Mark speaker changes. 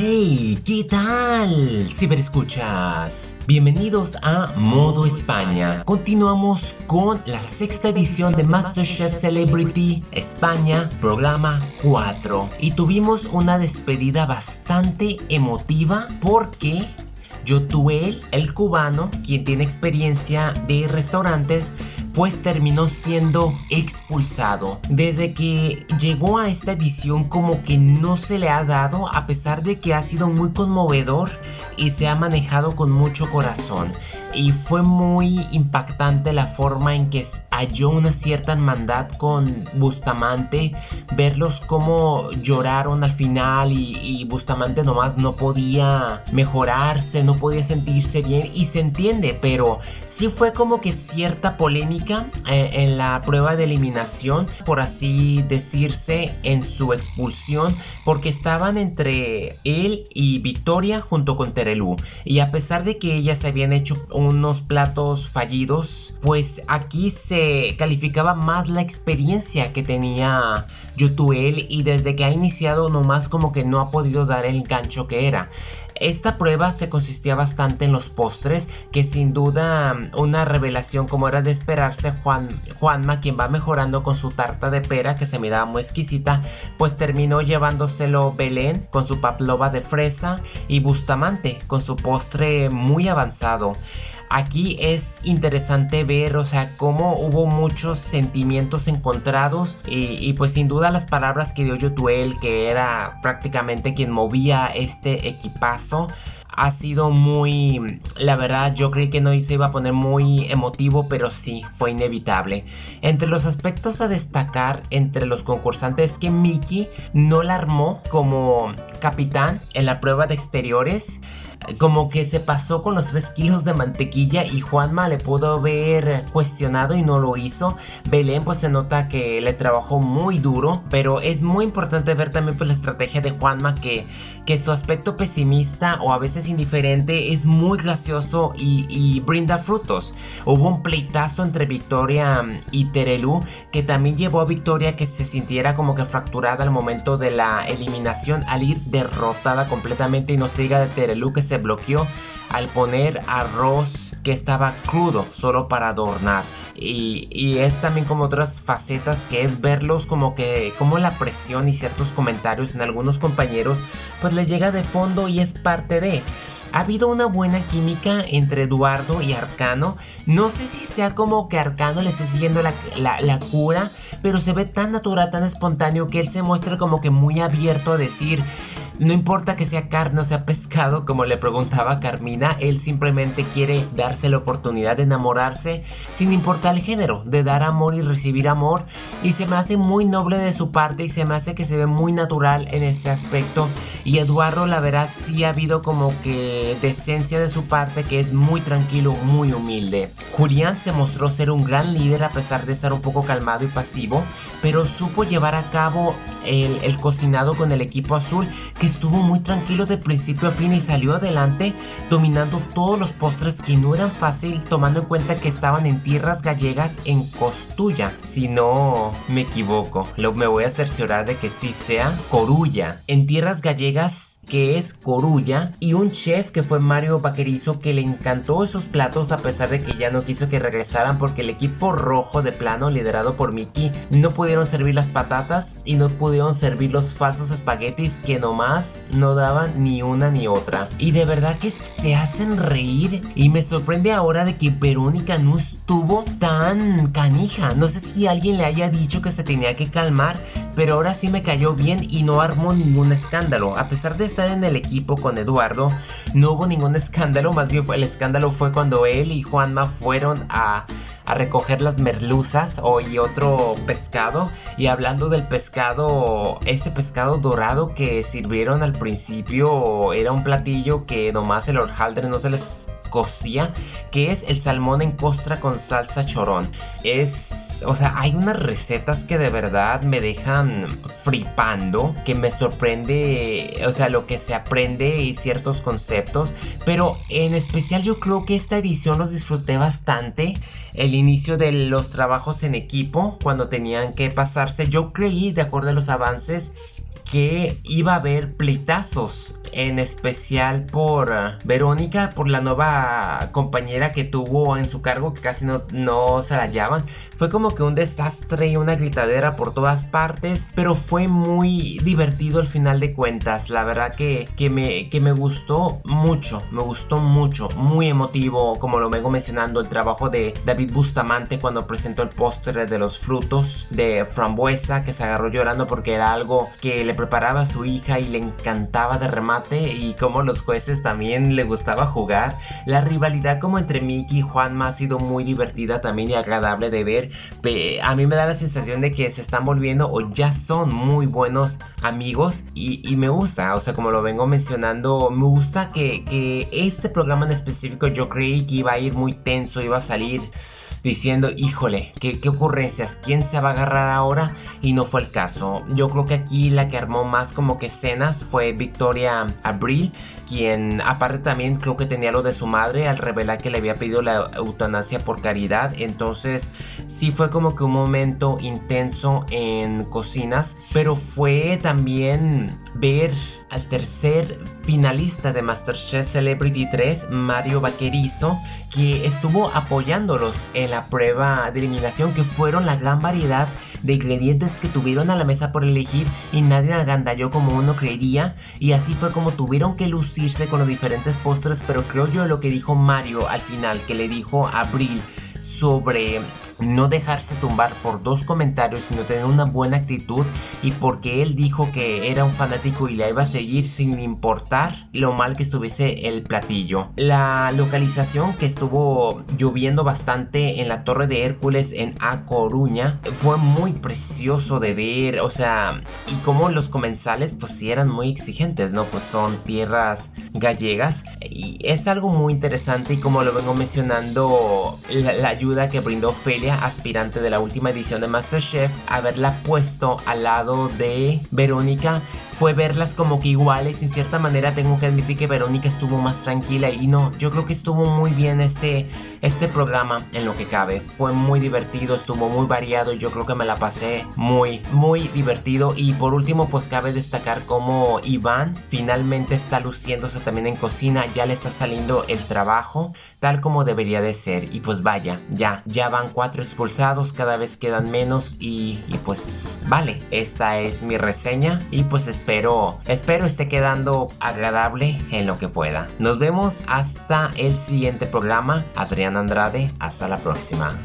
Speaker 1: Hey, ¿qué tal? Ciberescuchas. Bienvenidos a Modo España. Continuamos con la sexta edición de MasterChef Celebrity España, programa 4. Y tuvimos una despedida bastante emotiva porque Yotuel, el cubano, quien tiene experiencia de restaurantes, pues terminó siendo expulsado. Desde que llegó a esta edición como que no se le ha dado a pesar de que ha sido muy conmovedor y se ha manejado con mucho corazón. Y fue muy impactante la forma en que halló una cierta hermandad con Bustamante, verlos como lloraron al final y, Bustamante nomás no podía mejorarse, no podía sentirse bien y se entiende, pero sí fue como que cierta polémica eh, en la prueba de eliminación, por así decirse, en su expulsión, porque estaban entre él y Victoria junto con Terelu. Y a pesar de que ellas habían hecho unos platos fallidos, pues aquí se calificaba más la experiencia que tenía Yutuel y desde que ha iniciado nomás como que no ha podido dar el gancho que era. Esta prueba se consistía bastante en los postres, que sin duda una revelación como era de esperarse, Juan, Juanma, quien va mejorando con su tarta de pera que se miraba muy exquisita, pues terminó llevándoselo Belén con su paplova de fresa y Bustamante con su postre muy avanzado. Aquí es interesante ver, o sea, cómo hubo muchos sentimientos encontrados y, pues sin duda las palabras que dio Yotuel, que era prácticamente quien movía este equipazo, ha sido muy, la verdad yo creí que no se iba a poner muy emotivo, pero sí, fue inevitable. Entre los aspectos a destacar entre los concursantes es que Mickey no la armó como capitán en la prueba de exteriores como que se pasó con los 3 kilos de mantequilla y Juanma le pudo haber cuestionado y no lo hizo. Belén pues se nota que le trabajó muy duro, pero es muy importante ver también pues la estrategia de Juanma que, que su aspecto pesimista o a veces indiferente es muy gracioso y, y brinda frutos. Hubo un pleitazo entre Victoria y Terelu que también llevó a Victoria que se sintiera como que fracturada al momento de la eliminación al ir derrotada completamente y no se diga de Terelu que se bloqueó al poner arroz que estaba crudo solo para adornar. Y, es también como otras facetas que es verlos como que como la presión y ciertos comentarios en algunos compañeros pues le llega de fondo y es parte de... Ha habido una buena química entre Eduardo y Arcano. No sé si sea como que Arcano le esté siguiendo la, la, cura, pero se ve tan natural, tan espontáneo que él se muestra como que muy abierto a decir, no importa que sea carne o sea pescado, como le preguntaba Carmina, él simplemente quiere darse la oportunidad de enamorarse sin importar el género, de dar amor y recibir amor. Y se me hace muy noble de su parte y se me hace que se ve muy natural en ese aspecto. Y Eduardo, la verdad, sí ha habido como que decencia de su parte, que es muy tranquilo, muy humilde. Julián se mostró ser un gran líder a pesar de estar un poco calmado y pasivo, pero supo llevar a cabo el, cocinado con el equipo azul estuvo muy tranquilo de principio a fin y salió adelante dominando todos los postres que no eran fácil tomando en cuenta que estaban en tierras gallegas en Costulla. Si no me equivoco, lo, me voy a cerciorar de que sí sea Corulla. En tierras gallegas que es Corulla y un chef que fue Mario Vaquerizo que le encantó esos platos a pesar de que ya no quiso que regresaran porque el equipo rojo de plano liderado por Mickey no pudieron servir las patatas y no pudieron servir los falsos espaguetis que nomás no daban ni una ni otra. Y de verdad que te hacen reír. Y me sorprende ahora de que Verónica no estuvo tan canija. No sé si alguien le haya dicho que se tenía que calmar, pero ahora sí me cayó bien y no armó ningún escándalo. A pesar de estar en el equipo con Eduardo, no hubo ningún escándalo. Más bien fue el escándalo fue cuando él y Juanma fueron a a recoger las merluzas o y otro pescado. Y hablando del pescado, ese pescado dorado que sirvieron al principio era un platillo que nomás el hojaldre no se les cocía, que es el salmón en costra con salsa chorón. Es, o sea, hay unas recetas que de verdad me dejan fripando, que me sorprende, o sea, lo que se aprende y ciertos conceptos, pero en especial yo creo que esta edición lo disfruté bastante el inicio de los trabajos en equipo cuando tenían que pasarse. Yo creí, de acuerdo a los avances, que iba a haber pleitazos, en especial por eh, Verónica, por la nueva compañera que tuvo en su cargo, que casi no, no se la hallaban. Fue como que un desastre y una gritadera por todas partes, pero fue muy divertido al final de cuentas. La verdad que, que, me, que me gustó mucho, me gustó mucho, muy emotivo, como lo vengo mencionando, el trabajo de David Bustamante cuando presentó el póster de los frutos de frambuesa, que se agarró llorando porque era algo que le preparaba a su hija y le encantaba de remate y como los jueces también le gustaba jugar. La rivalidad como entre Mickey y Juanma ha sido muy divertida también y agradable de ver. A mí me da la sensación de que se están volviendo o ya son muy buenos amigos y, me gusta, o sea, como lo vengo mencionando, me gusta que, este programa en específico yo creí que iba a ir muy tenso, iba a salir diciendo, híjole, ¿qué, qué ocurrencias? ¿Quién se va a agarrar ahora? Y no fue el caso. Yo creo que aquí la que armó más como que escenas fue Victoria Abril, quien aparte también creo que tenía lo de su madre al revelar que le había pedido la eutanasia por caridad. Entonces sí fue como que un momento intenso en cocinas, pero fue también ver al tercer finalista de MasterChef Celebrity 3, Mario Vaquerizo, que estuvo apoyándolos en la prueba de eliminación, que fueron la gran variedad de ingredientes que tuvieron a la mesa por elegir y nadie agandalló como uno creería. Y así fue como tuvieron que lucirse con los diferentes postres pero creo yo lo que dijo Mario al final que le dijo a Abril sobre no dejarse tumbar por dos comentarios, sino tener una buena actitud y porque él dijo que era un fanático y la iba a seguir sin importar lo mal que estuviese el platillo. La localización que estuvo lloviendo bastante en la Torre de Hércules en A Coruña fue muy precioso de ver, o sea, y como los comensales pues sí eran muy exigentes, ¿no? Pues son tierras gallegas. Y es algo muy interesante y como lo vengo mencionando, la, ayuda que brindó Felia, aspirante de la última edición de MasterChef, haberla puesto al lado de Verónica fue verlas como que iguales. En cierta manera tengo que admitir que Verónica estuvo más tranquila y no, yo creo que estuvo muy bien este, este programa en lo que cabe. Fue muy divertido, estuvo muy variado yo creo que me la pasé muy, muy divertido. Y por último, pues cabe destacar cómo Iván finalmente está luciéndose también en cocina, ya le está saliendo el trabajo tal como debería de ser. Y pues vaya, ya, ya van cuatro expulsados, cada vez quedan menos y, y pues vale, esta es mi reseña y pues espero espero, espero esté quedando agradable en lo que pueda. Nos vemos hasta el siguiente programa. Adrián Andrade, hasta la próxima.